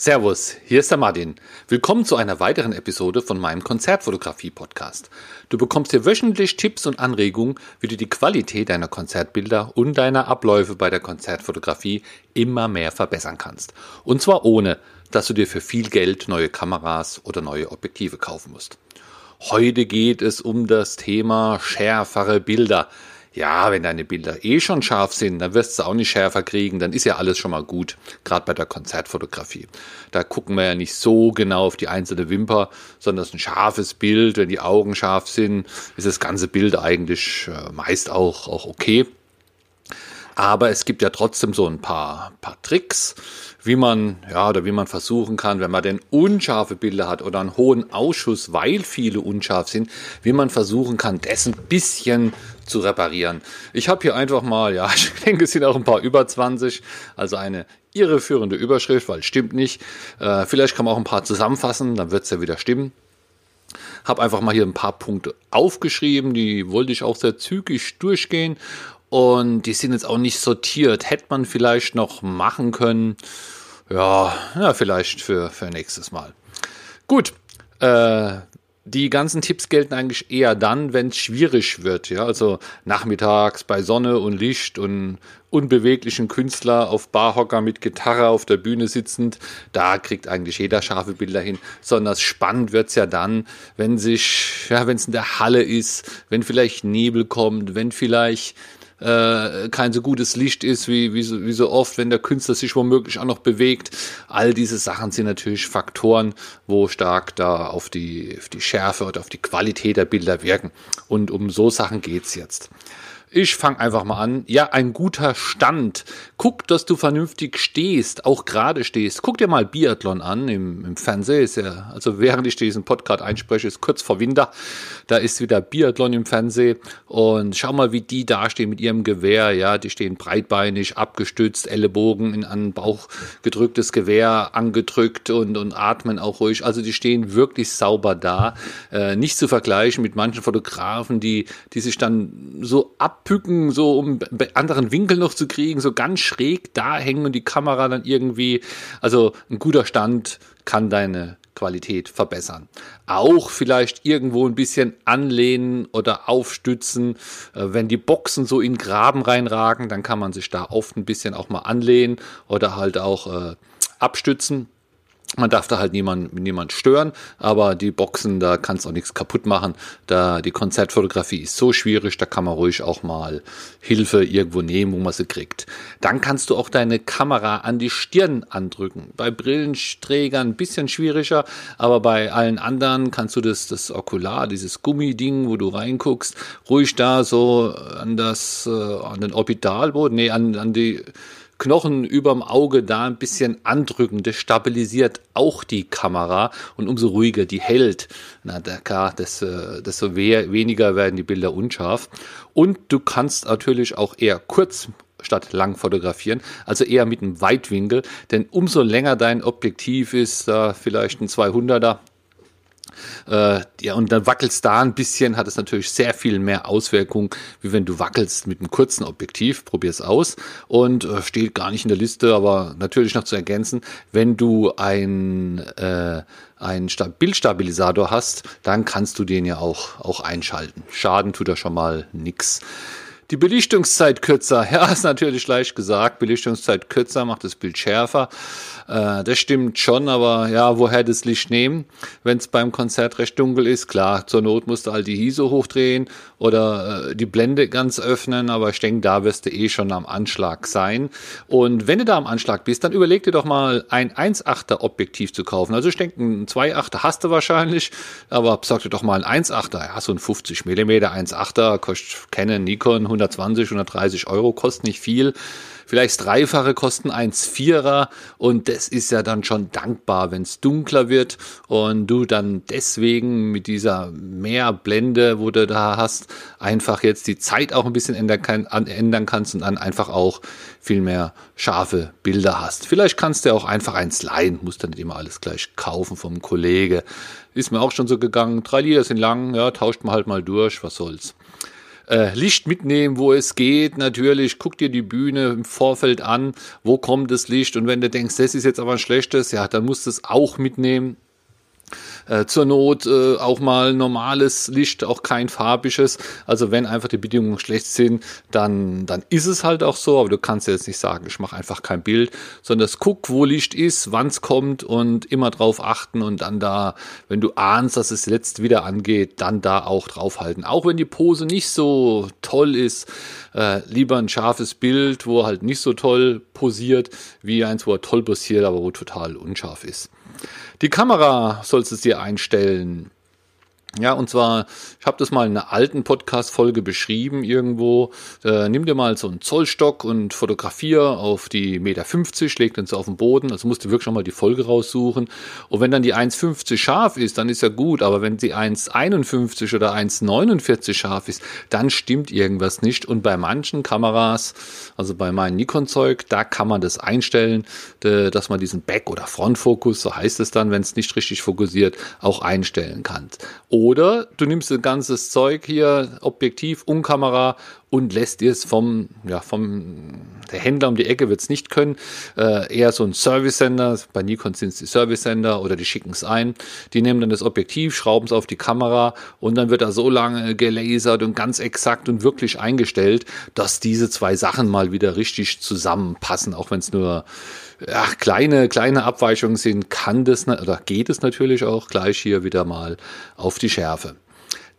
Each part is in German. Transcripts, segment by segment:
Servus, hier ist der Martin. Willkommen zu einer weiteren Episode von meinem Konzertfotografie-Podcast. Du bekommst hier wöchentlich Tipps und Anregungen, wie du die Qualität deiner Konzertbilder und deiner Abläufe bei der Konzertfotografie immer mehr verbessern kannst. Und zwar ohne, dass du dir für viel Geld neue Kameras oder neue Objektive kaufen musst. Heute geht es um das Thema schärfere Bilder. Ja, wenn deine Bilder eh schon scharf sind, dann wirst du auch nicht schärfer kriegen, dann ist ja alles schon mal gut, gerade bei der Konzertfotografie. Da gucken wir ja nicht so genau auf die einzelne Wimper, sondern es ist ein scharfes Bild, wenn die Augen scharf sind, ist das ganze Bild eigentlich äh, meist auch, auch okay. Aber es gibt ja trotzdem so ein paar, paar Tricks, wie man, ja, oder wie man versuchen kann, wenn man denn unscharfe Bilder hat oder einen hohen Ausschuss, weil viele unscharf sind, wie man versuchen kann, das ein bisschen zu reparieren. Ich habe hier einfach mal, ja, ich denke, es sind auch ein paar über 20, also eine irreführende Überschrift, weil stimmt nicht. Äh, vielleicht kann man auch ein paar zusammenfassen, dann wird es ja wieder stimmen. Habe einfach mal hier ein paar Punkte aufgeschrieben, die wollte ich auch sehr zügig durchgehen und die sind jetzt auch nicht sortiert. Hätte man vielleicht noch machen können. Ja, ja vielleicht für, für nächstes Mal. Gut. Äh, die ganzen Tipps gelten eigentlich eher dann, wenn es schwierig wird. Ja, also nachmittags bei Sonne und Licht und unbeweglichen Künstler auf Barhocker mit Gitarre auf der Bühne sitzend, da kriegt eigentlich jeder scharfe Bilder hin. Sondern spannend wird's ja dann, wenn sich, ja, wenn es in der Halle ist, wenn vielleicht Nebel kommt, wenn vielleicht äh, kein so gutes Licht ist, wie, wie, so, wie so oft, wenn der Künstler sich womöglich auch noch bewegt. All diese Sachen sind natürlich Faktoren, wo stark da auf die, auf die Schärfe oder auf die Qualität der Bilder wirken. Und um so Sachen geht's jetzt. Ich fange einfach mal an. Ja, ein guter Stand. Guck, dass du vernünftig stehst, auch gerade stehst. Guck dir mal Biathlon an im, im Fernsehen. Ist ja, also während ich diesen Podcast einspreche, ist kurz vor Winter. Da ist wieder Biathlon im Fernsehen. Und schau mal, wie die dastehen mit ihrem Gewehr. Ja, die stehen breitbeinig, abgestützt, Ellenbogen in den Bauch gedrücktes Gewehr angedrückt und, und atmen auch ruhig. Also die stehen wirklich sauber da. Äh, nicht zu vergleichen mit manchen Fotografen, die, die sich dann so ab abpücken, so um anderen Winkel noch zu kriegen, so ganz schräg da hängen und die Kamera dann irgendwie, also ein guter Stand kann deine Qualität verbessern. Auch vielleicht irgendwo ein bisschen anlehnen oder aufstützen. Äh, wenn die Boxen so in Graben reinragen, dann kann man sich da oft ein bisschen auch mal anlehnen oder halt auch äh, abstützen. Man darf da halt niemand, niemand stören, aber die Boxen, da kannst auch nichts kaputt machen. Da die Konzertfotografie ist so schwierig, da kann man ruhig auch mal Hilfe irgendwo nehmen, wo man sie kriegt. Dann kannst du auch deine Kamera an die Stirn andrücken. Bei Brillenträgern ein bisschen schwieriger, aber bei allen anderen kannst du das, das Okular, dieses Gummiding, wo du reinguckst, ruhig da so an das, äh, an den Orbitalboden, nee, an, an die Knochen überm Auge da ein bisschen andrücken. Das stabilisiert auch die Kamera und umso ruhiger die hält, na, klar, desto, äh, desto weniger werden die Bilder unscharf. Und du kannst natürlich auch eher kurz statt lang fotografieren, also eher mit einem Weitwinkel, denn umso länger dein Objektiv ist, da vielleicht ein 200er, äh, ja, und dann wackelst da ein bisschen, hat es natürlich sehr viel mehr Auswirkungen, wie wenn du wackelst mit einem kurzen Objektiv. Probier's aus. Und äh, steht gar nicht in der Liste, aber natürlich noch zu ergänzen, wenn du ein äh, einen Bildstabilisator hast, dann kannst du den ja auch, auch einschalten. Schaden tut er schon mal nix. Die Belichtungszeit kürzer. Ja, ist natürlich leicht gesagt. Belichtungszeit kürzer macht das Bild schärfer. Äh, das stimmt schon, aber ja, woher das Licht nehmen? Wenn es beim Konzert recht dunkel ist, klar, zur Not musst du halt die ISO hochdrehen oder äh, die Blende ganz öffnen, aber ich denke, da wirst du eh schon am Anschlag sein. Und wenn du da am Anschlag bist, dann überleg dir doch mal ein 1,8er Objektiv zu kaufen. Also ich denke, ein 2,8er hast du wahrscheinlich, aber besorg dir doch mal ein 1,8er. Ja, so ein 50 mm 1,8er kostet Canon, Nikon 120, 130 Euro, kostet nicht viel. Vielleicht Dreifache kosten 1,4er und das ist ja dann schon dankbar, wenn es dunkler wird und du dann deswegen mit dieser Mehrblende, wo du da hast, einfach jetzt die Zeit auch ein bisschen ändern, ändern kannst und dann einfach auch viel mehr scharfe Bilder hast. Vielleicht kannst du auch einfach eins leihen, musst dann nicht immer alles gleich kaufen vom Kollege. Ist mir auch schon so gegangen. Drei Lieder sind lang, ja, tauscht man halt mal durch, was soll's. Äh, Licht mitnehmen, wo es geht, natürlich. Guck dir die Bühne im Vorfeld an, wo kommt das Licht. Und wenn du denkst, das ist jetzt aber ein schlechtes, ja, dann musst du es auch mitnehmen. Äh, zur Not äh, auch mal normales Licht, auch kein farbisches. Also wenn einfach die Bedingungen schlecht sind, dann, dann ist es halt auch so. Aber du kannst jetzt nicht sagen, ich mache einfach kein Bild, sondern das guck, wo Licht ist, wann es kommt und immer drauf achten und dann da, wenn du ahnst, dass es jetzt wieder angeht, dann da auch draufhalten. Auch wenn die Pose nicht so toll ist, äh, lieber ein scharfes Bild, wo er halt nicht so toll posiert, wie eins, wo er toll posiert, aber wo total unscharf ist. Die Kamera sollst du dir einstellen. Ja, und zwar, ich habe das mal in einer alten Podcast-Folge beschrieben irgendwo. Äh, nimm dir mal so einen Zollstock und fotografier auf die Meter 50, leg den so auf den Boden. Also musst du wirklich schon mal die Folge raussuchen. Und wenn dann die 1,50 scharf ist, dann ist ja gut. Aber wenn die 1,51 oder 1,49 scharf ist, dann stimmt irgendwas nicht. Und bei manchen Kameras, also bei meinem Nikon-Zeug, da kann man das einstellen, dass man diesen Back- oder Frontfokus, so heißt es dann, wenn es nicht richtig fokussiert, auch einstellen kann. Oder du nimmst das ganzes Zeug hier, Objektiv und Kamera und lässt es vom, ja, vom, der Händler um die Ecke wird es nicht können, äh, eher so ein Service-Sender, bei Nikon sind es die Service-Sender oder die schicken es ein, die nehmen dann das Objektiv, schrauben es auf die Kamera und dann wird da so lange gelasert und ganz exakt und wirklich eingestellt, dass diese zwei Sachen mal wieder richtig zusammenpassen, auch wenn es nur ja, kleine, kleine Abweichungen sind, kann das oder geht es natürlich auch gleich hier wieder mal auf die Schärfe.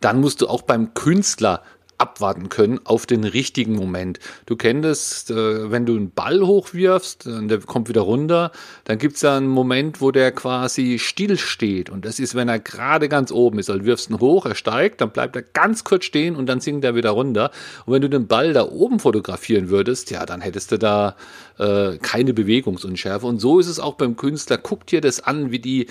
Dann musst du auch beim Künstler abwarten können auf den richtigen Moment. Du kennst äh, wenn du einen Ball hochwirfst und der kommt wieder runter, dann gibt es ja einen Moment, wo der quasi still steht. Und das ist, wenn er gerade ganz oben ist. Also wirfst ihn hoch, er steigt, dann bleibt er ganz kurz stehen und dann sinkt er wieder runter. Und wenn du den Ball da oben fotografieren würdest, ja, dann hättest du da äh, keine Bewegungsunschärfe. Und so ist es auch beim Künstler. Guck dir das an, wie die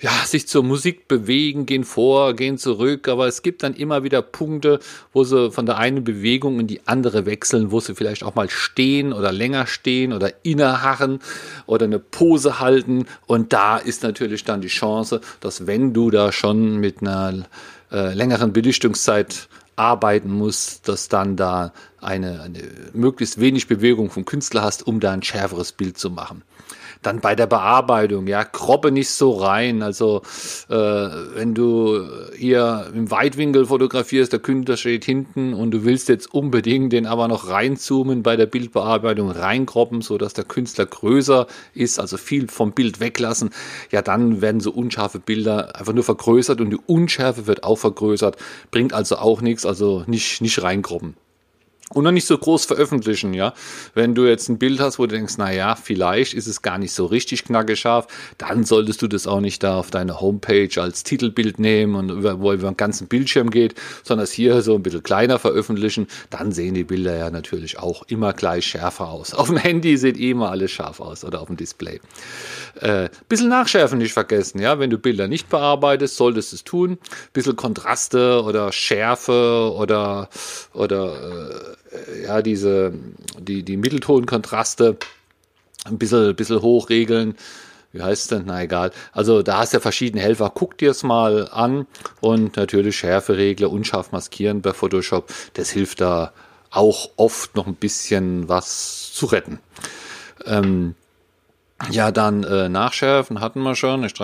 ja, sich zur Musik bewegen, gehen vor, gehen zurück. Aber es gibt dann immer wieder Punkte, wo sie von der einen Bewegung in die andere wechseln, wo sie vielleicht auch mal stehen oder länger stehen oder inneharren oder eine Pose halten. Und da ist natürlich dann die Chance, dass wenn du da schon mit einer äh, längeren Belichtungszeit arbeiten musst, dass dann da eine, eine möglichst wenig Bewegung vom Künstler hast, um da ein schärferes Bild zu machen. Dann bei der Bearbeitung, ja, kroppe nicht so rein. Also äh, wenn du hier im Weitwinkel fotografierst, der Künstler steht hinten und du willst jetzt unbedingt den aber noch reinzoomen bei der Bildbearbeitung, reinkroppen, so dass der Künstler größer ist, also viel vom Bild weglassen, ja, dann werden so unscharfe Bilder einfach nur vergrößert und die Unschärfe wird auch vergrößert, bringt also auch nichts, also nicht, nicht reinkroppen und noch nicht so groß veröffentlichen, ja. Wenn du jetzt ein Bild hast, wo du denkst, na ja, vielleicht ist es gar nicht so richtig knackescharf, dann solltest du das auch nicht da auf deine Homepage als Titelbild nehmen und über, wo über den ganzen Bildschirm geht, sondern es hier so ein bisschen kleiner veröffentlichen, dann sehen die Bilder ja natürlich auch immer gleich schärfer aus. Auf dem Handy sieht eh immer alles scharf aus oder auf dem Display. Äh, bisschen nachschärfen nicht vergessen, ja. Wenn du Bilder nicht bearbeitest, solltest du es tun. Bisschen Kontraste oder Schärfe oder, oder, äh, ja, diese, die, die Mitteltonkontraste ein bisschen, bisschen hochregeln. Wie heißt es denn? Na egal. Also da hast du ja verschiedene Helfer. Guck dir es mal an und natürlich Schärferegler, unscharf maskieren bei Photoshop. Das hilft da auch oft noch ein bisschen was zu retten. Ähm, ja, dann äh, nachschärfen hatten wir schon, nicht.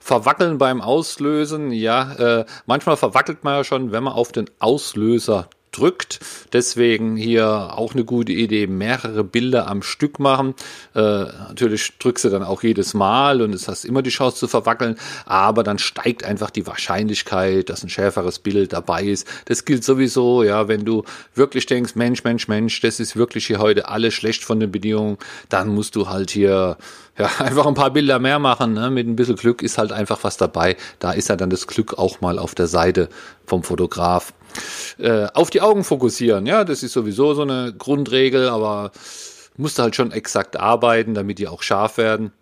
Verwackeln beim Auslösen, ja, äh, manchmal verwackelt man ja schon, wenn man auf den Auslöser drückt. Deswegen hier auch eine gute Idee, mehrere Bilder am Stück machen. Äh, natürlich drückst du dann auch jedes Mal und es hast immer die Chance zu verwackeln, aber dann steigt einfach die Wahrscheinlichkeit, dass ein schärferes Bild dabei ist. Das gilt sowieso, ja, wenn du wirklich denkst, Mensch, Mensch, Mensch, das ist wirklich hier heute alles schlecht von den Bedingungen, dann musst du halt hier ja, einfach ein paar Bilder mehr machen. Ne? Mit ein bisschen Glück ist halt einfach was dabei. Da ist ja dann das Glück auch mal auf der Seite vom Fotograf. Äh, auf die Augen fokussieren, ja, das ist sowieso so eine Grundregel, aber musst du halt schon exakt arbeiten, damit die auch scharf werden.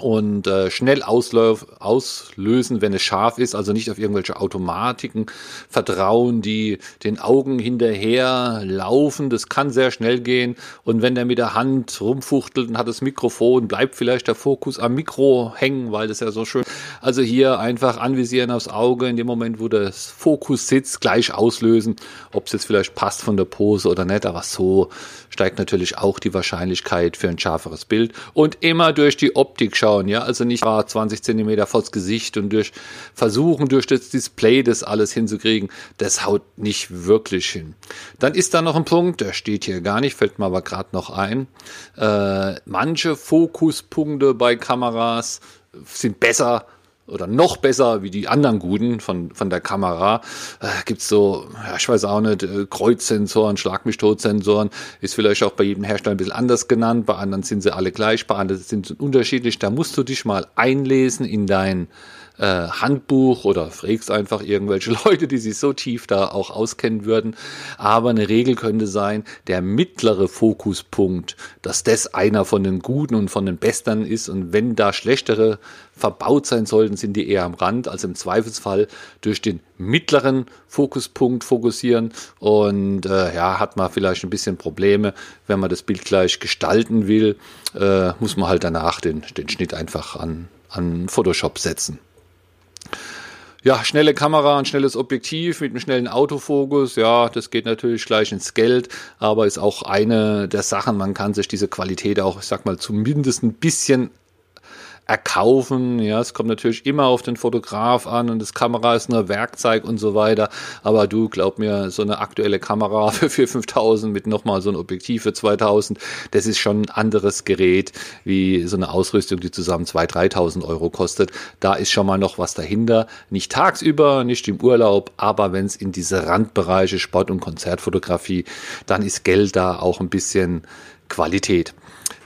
Und äh, schnell auslösen, wenn es scharf ist, also nicht auf irgendwelche Automatiken vertrauen, die den Augen hinterher laufen. Das kann sehr schnell gehen und wenn der mit der Hand rumfuchtelt und hat das Mikrofon, bleibt vielleicht der Fokus am Mikro hängen, weil das ja so schön. Also hier einfach anvisieren aufs Auge in dem Moment, wo das Fokus sitzt, gleich auslösen, ob es jetzt vielleicht passt von der Pose oder nicht, aber so steigt natürlich auch die Wahrscheinlichkeit für ein schärferes Bild und immer durch die Optik schauen anschauen, ja, also nicht 20 Zentimeter vors Gesicht und durch versuchen, durch das Display das alles hinzukriegen, das haut nicht wirklich hin. Dann ist da noch ein Punkt, der steht hier gar nicht, fällt mir aber gerade noch ein. Äh, manche Fokuspunkte bei Kameras sind besser oder noch besser wie die anderen guten von, von der Kamera. Äh, gibt's so, ja, ich weiß auch nicht, äh, Kreuzsensoren, Schlag-mich-tot-Sensoren, ist vielleicht auch bei jedem Hersteller ein bisschen anders genannt, bei anderen sind sie alle gleich, bei anderen sind sie unterschiedlich. Da musst du dich mal einlesen in dein äh, Handbuch oder fragst einfach irgendwelche Leute, die sich so tief da auch auskennen würden. Aber eine Regel könnte sein, der mittlere Fokuspunkt, dass das einer von den guten und von den Bestern ist. Und wenn da schlechtere verbaut sein sollten, sind die eher am Rand. Also im Zweifelsfall durch den mittleren Fokuspunkt fokussieren. Und äh, ja, hat man vielleicht ein bisschen Probleme, wenn man das Bild gleich gestalten will, äh, muss man halt danach den, den Schnitt einfach an, an Photoshop setzen ja, schnelle Kamera, ein schnelles Objektiv mit einem schnellen Autofokus, ja, das geht natürlich gleich ins Geld, aber ist auch eine der Sachen, man kann sich diese Qualität auch, ich sag mal, zumindest ein bisschen erkaufen. Ja, es kommt natürlich immer auf den Fotograf an und das Kamera ist nur Werkzeug und so weiter. Aber du, glaub mir, so eine aktuelle Kamera für 4.000, 5.000 mit nochmal so ein Objektiv für 2.000, das ist schon ein anderes Gerät wie so eine Ausrüstung, die zusammen 2.000, 3.000 Euro kostet. Da ist schon mal noch was dahinter. Nicht tagsüber, nicht im Urlaub, aber wenn es in diese Randbereiche Sport- und Konzertfotografie, dann ist Geld da auch ein bisschen Qualität.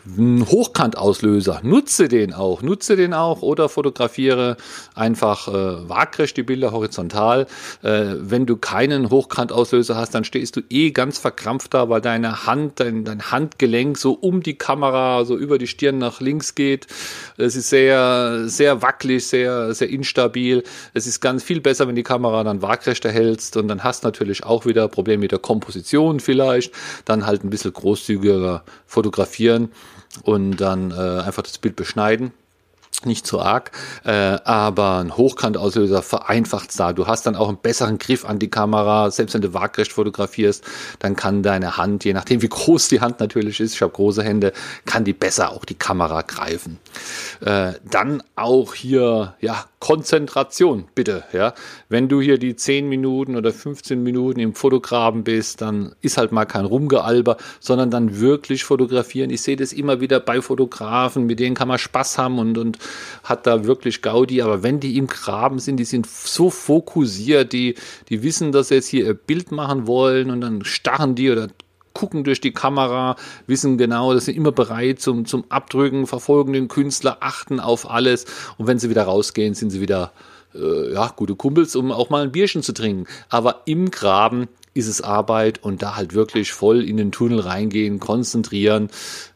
Hochkantauslöser, nutze den auch, nutze den auch oder fotografiere einfach äh, waagrecht die Bilder horizontal. Äh, wenn du keinen Hochkantauslöser hast, dann stehst du eh ganz verkrampft da, weil deine Hand, dein, dein Handgelenk so um die Kamera, so über die Stirn nach links geht. Es ist sehr, sehr wackelig, sehr, sehr instabil. Es ist ganz viel besser, wenn die Kamera dann waagrecht erhältst und dann hast natürlich auch wieder Probleme mit der Komposition vielleicht. Dann halt ein bisschen großzügiger fotografieren und dann äh, einfach das Bild beschneiden nicht so arg, äh, aber ein Hochkantauslöser vereinfacht es da. Du hast dann auch einen besseren Griff an die Kamera, selbst wenn du waagrecht fotografierst, dann kann deine Hand, je nachdem wie groß die Hand natürlich ist, ich habe große Hände, kann die besser auch die Kamera greifen. Äh, dann auch hier, ja, Konzentration, bitte, ja. Wenn du hier die 10 Minuten oder 15 Minuten im Fotograben bist, dann ist halt mal kein Rumgealber, sondern dann wirklich fotografieren. Ich sehe das immer wieder bei Fotografen, mit denen kann man Spaß haben und, und hat da wirklich Gaudi. Aber wenn die im Graben sind, die sind so fokussiert, die, die wissen, dass sie jetzt hier ihr Bild machen wollen und dann starren die oder gucken durch die Kamera, wissen genau, dass sie immer bereit zum, zum Abdrücken, verfolgen den Künstler, achten auf alles. Und wenn sie wieder rausgehen, sind sie wieder äh, ja, gute Kumpels, um auch mal ein Bierchen zu trinken. Aber im Graben ist es Arbeit und da halt wirklich voll in den Tunnel reingehen, konzentrieren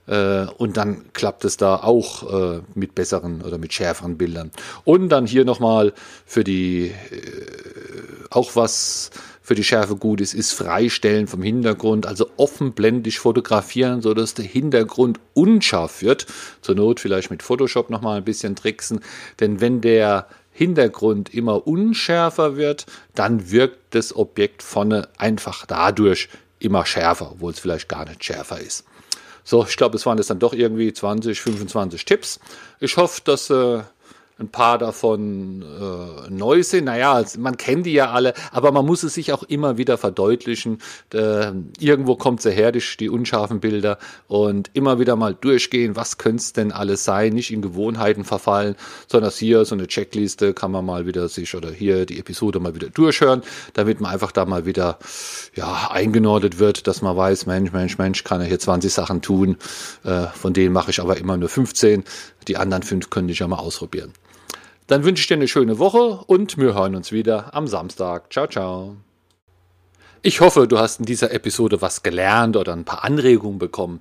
äh, und dann klappt es da auch äh, mit besseren oder mit schärferen Bildern. Und dann hier nochmal für die, äh, auch was für die Schärfe gut ist, ist Freistellen vom Hintergrund, also offenblendig fotografieren, so dass der Hintergrund unscharf wird. Zur Not vielleicht mit Photoshop nochmal ein bisschen tricksen, denn wenn der Hintergrund immer unschärfer wird, dann wirkt das Objekt vorne einfach dadurch immer schärfer, obwohl es vielleicht gar nicht schärfer ist. So, ich glaube, es waren jetzt dann doch irgendwie 20, 25 Tipps. Ich hoffe, dass äh, ein paar davon äh, neu sind. Naja, man kennt die ja alle, aber man muss es sich auch immer wieder verdeutlichen. Äh, irgendwo kommt sie her, die, die, unscharfen Bilder, und immer wieder mal durchgehen, was könnte es denn alles sein, nicht in Gewohnheiten verfallen, sondern hier so eine Checkliste kann man mal wieder sich oder hier die Episode mal wieder durchhören, damit man einfach da mal wieder ja, eingenordet wird, dass man weiß, Mensch, Mensch, Mensch, kann er hier 20 Sachen tun, äh, von denen mache ich aber immer nur 15. Die anderen fünf könnte ich ja mal ausprobieren. Dann wünsche ich dir eine schöne Woche und wir hören uns wieder am Samstag. Ciao, ciao. Ich hoffe, du hast in dieser Episode was gelernt oder ein paar Anregungen bekommen.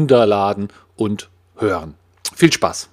runterladen und hören. Viel Spaß!